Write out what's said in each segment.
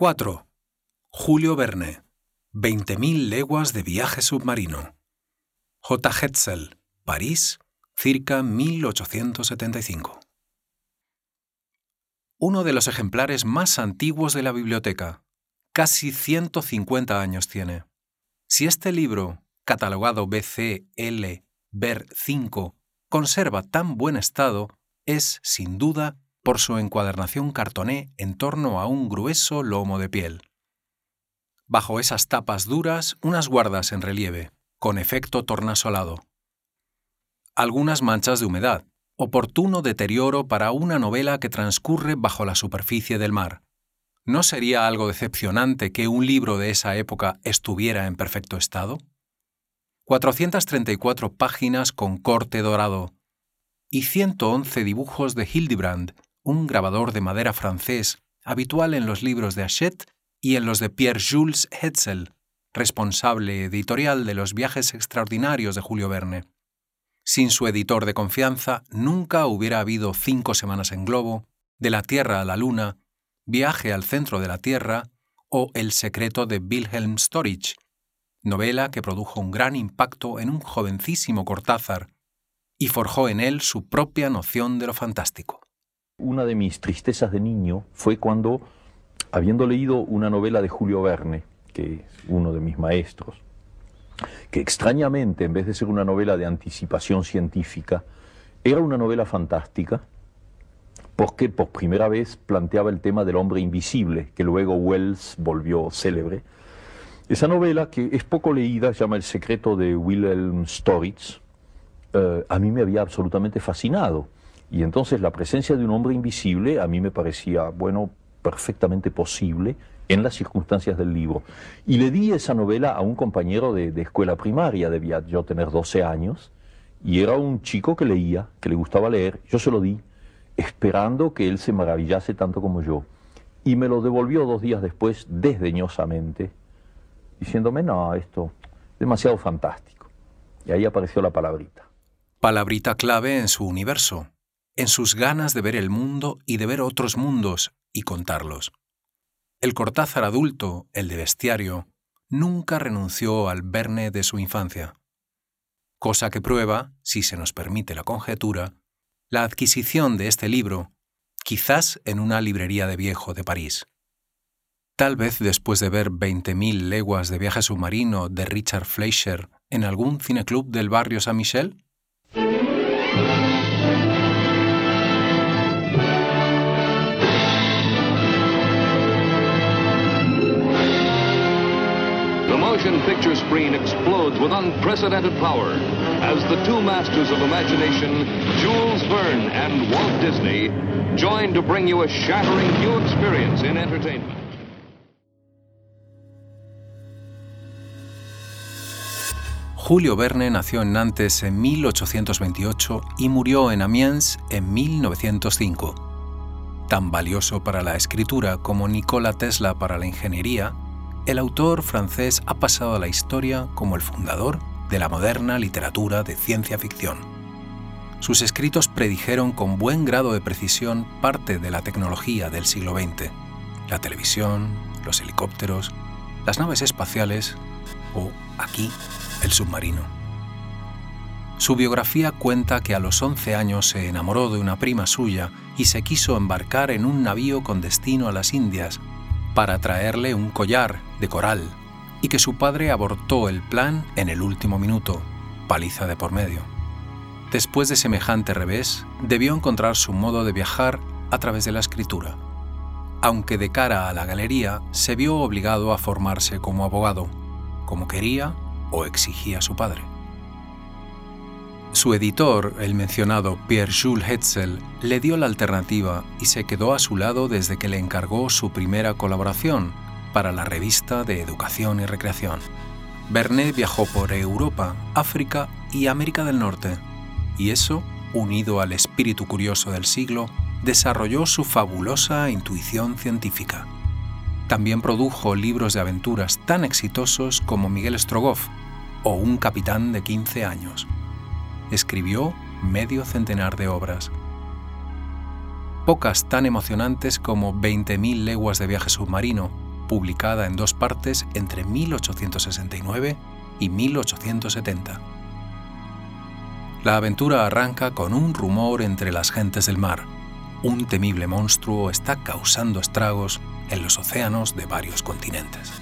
¡4! Julio Verne. 20.000 leguas de viaje submarino. J. Hetzel, París, circa 1875. Uno de los ejemplares más antiguos de la biblioteca. Casi 150 años tiene. Si este libro, catalogado BCL Ver 5, conserva tan buen estado, es, sin duda, por su encuadernación cartoné en torno a un grueso lomo de piel. Bajo esas tapas duras, unas guardas en relieve, con efecto tornasolado. Algunas manchas de humedad, oportuno deterioro para una novela que transcurre bajo la superficie del mar. ¿No sería algo decepcionante que un libro de esa época estuviera en perfecto estado? 434 páginas con corte dorado y 111 dibujos de Hildebrand un grabador de madera francés habitual en los libros de Hachette y en los de Pierre-Jules Hetzel, responsable editorial de los viajes extraordinarios de Julio Verne. Sin su editor de confianza, nunca hubiera habido cinco semanas en globo, de la Tierra a la Luna, Viaje al centro de la Tierra o El secreto de Wilhelm Storich, novela que produjo un gran impacto en un jovencísimo Cortázar y forjó en él su propia noción de lo fantástico. Una de mis tristezas de niño fue cuando, habiendo leído una novela de Julio Verne, que es uno de mis maestros, que extrañamente, en vez de ser una novela de anticipación científica, era una novela fantástica, porque por primera vez planteaba el tema del hombre invisible, que luego Wells volvió célebre. Esa novela, que es poco leída, se llama El secreto de Wilhelm Storitz, eh, a mí me había absolutamente fascinado y entonces la presencia de un hombre invisible a mí me parecía, bueno, perfectamente posible en las circunstancias del libro. Y le di esa novela a un compañero de, escuela primaria, debía yo tener 12 años, y era un chico que leía, que le gustaba leer, yo se lo di, esperando que él se maravillase tanto como yo. Y me lo devolvió dos días después desdeñosamente, diciéndome, no, esto es demasiado fantástico. Y ahí apareció la palabrita. Palabrita clave en su universo en sus ganas de ver el mundo y de ver otros mundos y contarlos. El Cortázar adulto, el de bestiario, nunca renunció al Verne de su infancia, cosa que prueba, si se nos permite la conjetura, la adquisición de este libro, quizás en una librería de viejo de París. Tal vez después de ver 20.000 leguas de viaje submarino de Richard Fleischer en algún cineclub del barrio San motion picture screen explodes with unprecedented power as the two masters of imagination, Jules Verne and Walt Disney, join to bring you a shattering new experience in entertainment. Julio Verne nació en Nantes en 1828 y murió en Amiens en 1905. Tan valioso para la escritura como Nikola Tesla para la ingeniería, el autor francés ha pasado a la historia como el fundador de la moderna literatura de ciencia ficción. Sus escritos predijeron con buen grado de precisión parte de la tecnología del siglo XX, la televisión, los helicópteros, las naves espaciales o, aquí, el submarino. Su biografía cuenta que a los 11 años se enamoró de una prima suya y se quiso embarcar en un navío con destino a las Indias para traerle un collar de coral y que su padre abortó el plan en el último minuto, paliza de por medio. Después de semejante revés, debió encontrar su modo de viajar a través de la escritura, aunque de cara a la galería se vio obligado a formarse como abogado, como quería o exigía su padre. Su editor, el mencionado Pierre-Jules Hetzel, le dio la alternativa y se quedó a su lado desde que le encargó su primera colaboración para la revista de Educación y Recreación. Vernet viajó por Europa, África y América del Norte, y eso, unido al espíritu curioso del siglo, desarrolló su fabulosa intuición científica. También produjo libros de aventuras tan exitosos como Miguel Strogoff o Un capitán de 15 años escribió medio centenar de obras. Pocas tan emocionantes como 20.000 leguas de viaje submarino, publicada en dos partes entre 1869 y 1870. La aventura arranca con un rumor entre las gentes del mar. Un temible monstruo está causando estragos en los océanos de varios continentes.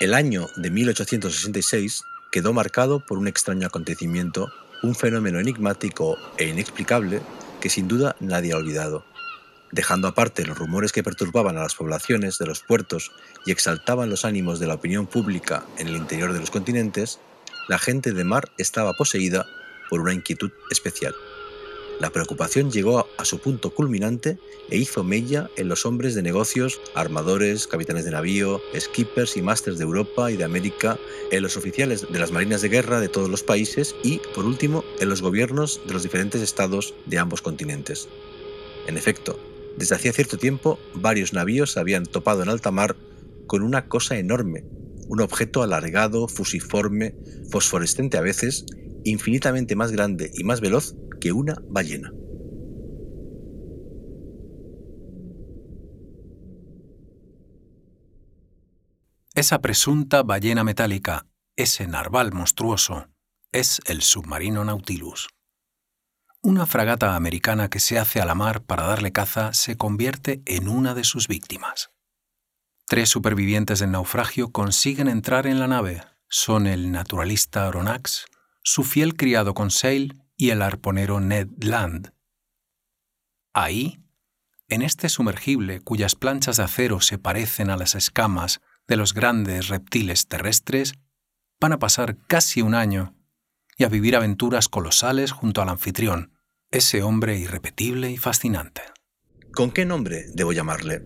El año de 1866 quedó marcado por un extraño acontecimiento, un fenómeno enigmático e inexplicable que sin duda nadie ha olvidado. Dejando aparte los rumores que perturbaban a las poblaciones de los puertos y exaltaban los ánimos de la opinión pública en el interior de los continentes, la gente de mar estaba poseída por una inquietud especial. La preocupación llegó a su punto culminante e hizo mella en los hombres de negocios, armadores, capitanes de navío, skippers y másters de Europa y de América, en los oficiales de las marinas de guerra de todos los países y, por último, en los gobiernos de los diferentes estados de ambos continentes. En efecto, desde hacía cierto tiempo, varios navíos habían topado en alta mar con una cosa enorme, un objeto alargado, fusiforme, fosforescente a veces, infinitamente más grande y más veloz que una ballena. Esa presunta ballena metálica, ese narval monstruoso, es el submarino Nautilus. Una fragata americana que se hace a la mar para darle caza se convierte en una de sus víctimas. Tres supervivientes del naufragio consiguen entrar en la nave. Son el naturalista Aronnax, su fiel criado Conseil y el arponero Ned Land. Ahí, en este sumergible cuyas planchas de acero se parecen a las escamas de los grandes reptiles terrestres, van a pasar casi un año y a vivir aventuras colosales junto al anfitrión, ese hombre irrepetible y fascinante. ¿Con qué nombre debo llamarle?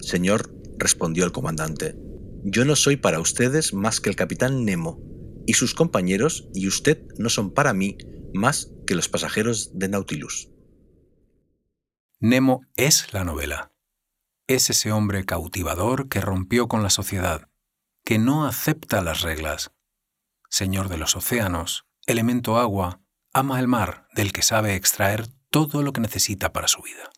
Señor, respondió el comandante, yo no soy para ustedes más que el capitán Nemo, y sus compañeros y usted no son para mí más que los pasajeros de Nautilus. Nemo es la novela. Es ese hombre cautivador que rompió con la sociedad, que no acepta las reglas. Señor de los océanos, elemento agua, ama el mar del que sabe extraer todo lo que necesita para su vida.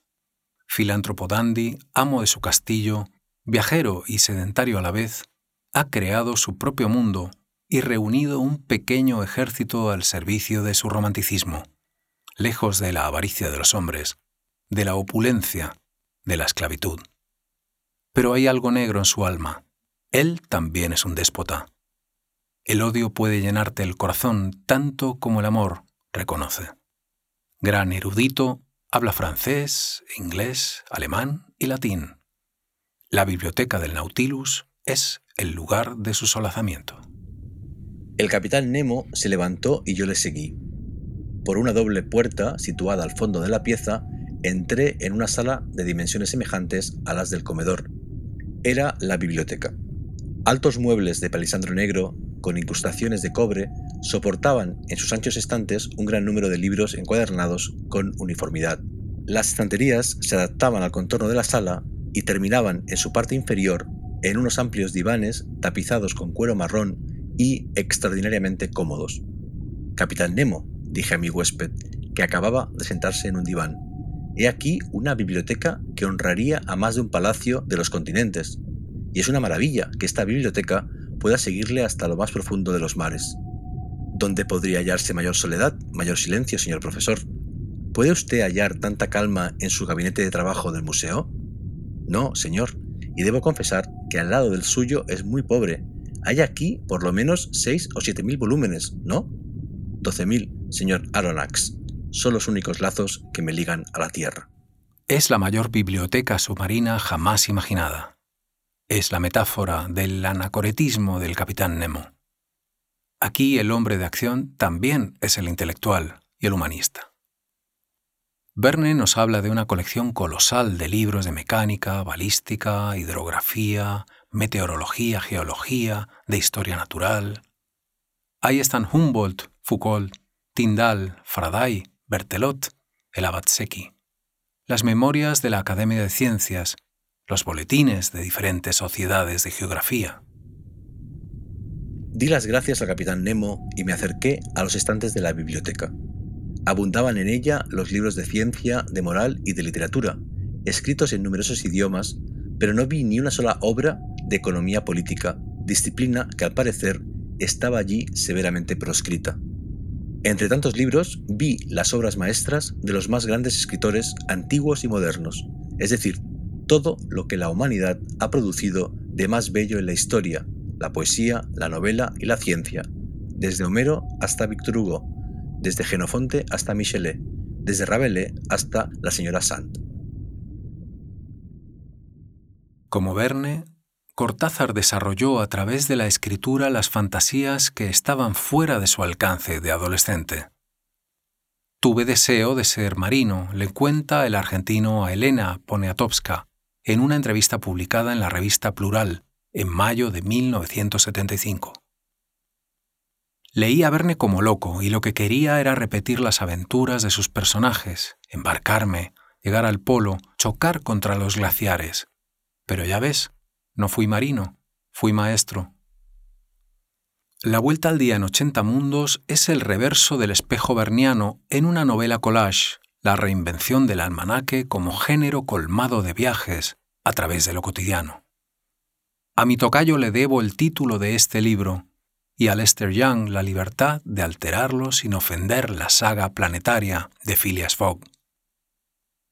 Filántropo dandy, amo de su castillo, viajero y sedentario a la vez, ha creado su propio mundo y reunido un pequeño ejército al servicio de su romanticismo, lejos de la avaricia de los hombres, de la opulencia, de la esclavitud. Pero hay algo negro en su alma. Él también es un déspota. El odio puede llenarte el corazón tanto como el amor, reconoce. Gran erudito, habla francés, inglés, alemán y latín. La biblioteca del Nautilus es el lugar de su solazamiento. El capitán Nemo se levantó y yo le seguí. Por una doble puerta situada al fondo de la pieza, entré en una sala de dimensiones semejantes a las del comedor. Era la biblioteca. Altos muebles de palisandro negro, con incrustaciones de cobre, soportaban en sus anchos estantes un gran número de libros encuadernados con uniformidad. Las estanterías se adaptaban al contorno de la sala y terminaban en su parte inferior en unos amplios divanes tapizados con cuero marrón y extraordinariamente cómodos. Capitán Nemo, dije a mi huésped, que acababa de sentarse en un diván. He aquí una biblioteca que honraría a más de un palacio de los continentes. Y es una maravilla que esta biblioteca pueda seguirle hasta lo más profundo de los mares. ¿Dónde podría hallarse mayor soledad, mayor silencio, señor profesor? ¿Puede usted hallar tanta calma en su gabinete de trabajo del museo? No, señor, y debo confesar que al lado del suyo es muy pobre hay aquí por lo menos 6 o 7 mil volúmenes, ¿no? 12 mil, señor Aronnax. son los únicos lazos que me ligan a la Tierra. Es la mayor biblioteca submarina jamás imaginada. Es la metáfora del anacoretismo del capitán Nemo. Aquí el hombre de acción también es el intelectual y el humanista. Verne nos habla de una colección colosal de libros de mecánica, balística, hidrografía, meteorología, geología, de historia natural. Ahí están Humboldt, Foucault, Tyndall, Faraday, Berthelot, el abad Secchi las memorias de la Academia de Ciencias, los boletines de diferentes sociedades de geografía. Di las gracias al capitán Nemo y me acerqué a los estantes de la biblioteca. Abundaban en ella los libros de ciencia, de moral y de literatura, escritos en numerosos idiomas, pero no vi ni una sola obra de economía política, disciplina que al parecer estaba allí severamente proscrita. Entre tantos libros vi las obras maestras de los más grandes escritores antiguos y modernos, es decir, todo lo que la humanidad ha producido de más bello en la historia, la poesía, la novela y la ciencia, desde Homero hasta Victor Hugo, desde Genofonte hasta Michelet, desde Rabelais hasta la señora Sand. Como Verne, Cortázar desarrolló a través de la escritura las fantasías que estaban fuera de su alcance de adolescente. Tuve deseo de ser marino, le cuenta el argentino a Elena Poniatowska en una entrevista publicada en la revista Plural en mayo de 1975. Leí a Verne como loco y lo que quería era repetir las aventuras de sus personajes, embarcarme, llegar al polo, chocar contra los glaciares. Pero ya ves, no fui marino, fui maestro. La vuelta al día en 80 mundos es el reverso del espejo berniano en una novela collage, la reinvención del almanaque como género colmado de viajes a través de lo cotidiano. A mi tocayo le debo el título de este libro y a Lester Young la libertad de alterarlo sin ofender la saga planetaria de Phileas Fogg.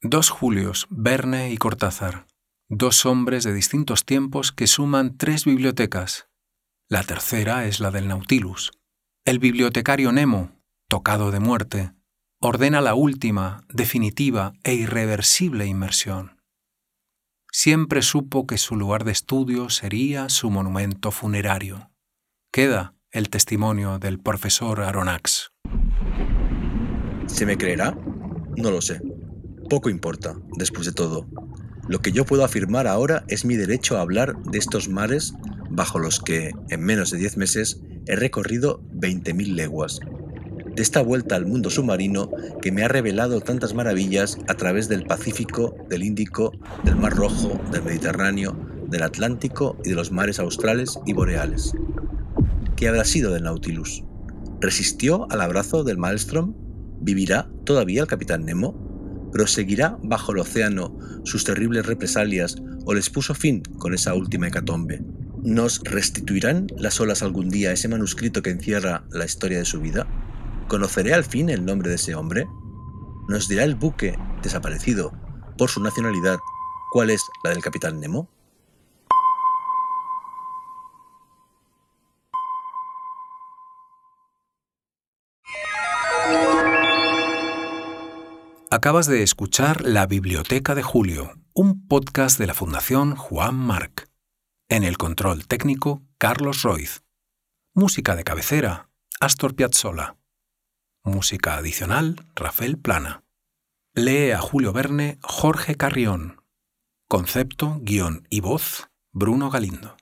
Dos Julios, Verne y Cortázar, dos hombres de distintos tiempos que suman tres bibliotecas. La tercera es la del Nautilus. El bibliotecario Nemo, tocado de muerte, ordena la última, definitiva e irreversible inmersión. Siempre supo que su lugar de estudio sería su monumento funerario. Queda el testimonio del profesor Aronnax. ¿Se me creerá? No lo sé. Poco importa, después de todo. Lo que yo puedo afirmar ahora es mi derecho a hablar de estos mares bajo los que, en menos de 10 meses, he recorrido 20.000 leguas. De esta vuelta al mundo submarino que me ha revelado tantas maravillas a través del Pacífico, del Índico, del Mar Rojo, del Mediterráneo, del Atlántico y de los mares australes y boreales. ¿Qué habrá sido del Nautilus? ¿Resistió al abrazo del Maelstrom? ¿Vivirá todavía el capitán Nemo? ¿Proseguirá bajo el océano sus terribles represalias o les puso fin con esa última hecatombe? ¿Nos restituirán las olas algún día ese manuscrito que encierra la historia de su vida? ¿Conoceré al fin el nombre de ese hombre? ¿Nos dirá el buque desaparecido por su nacionalidad cuál es la del capitán Nemo? Acabas de escuchar La Biblioteca de Julio, un podcast de la Fundación Juan Marc. En el control técnico, Carlos Roiz. Música de cabecera, Astor Piazzolla. Música adicional, Rafael Plana. Lee a Julio Verne, Jorge Carrión. Concepto, guion y voz, Bruno Galindo.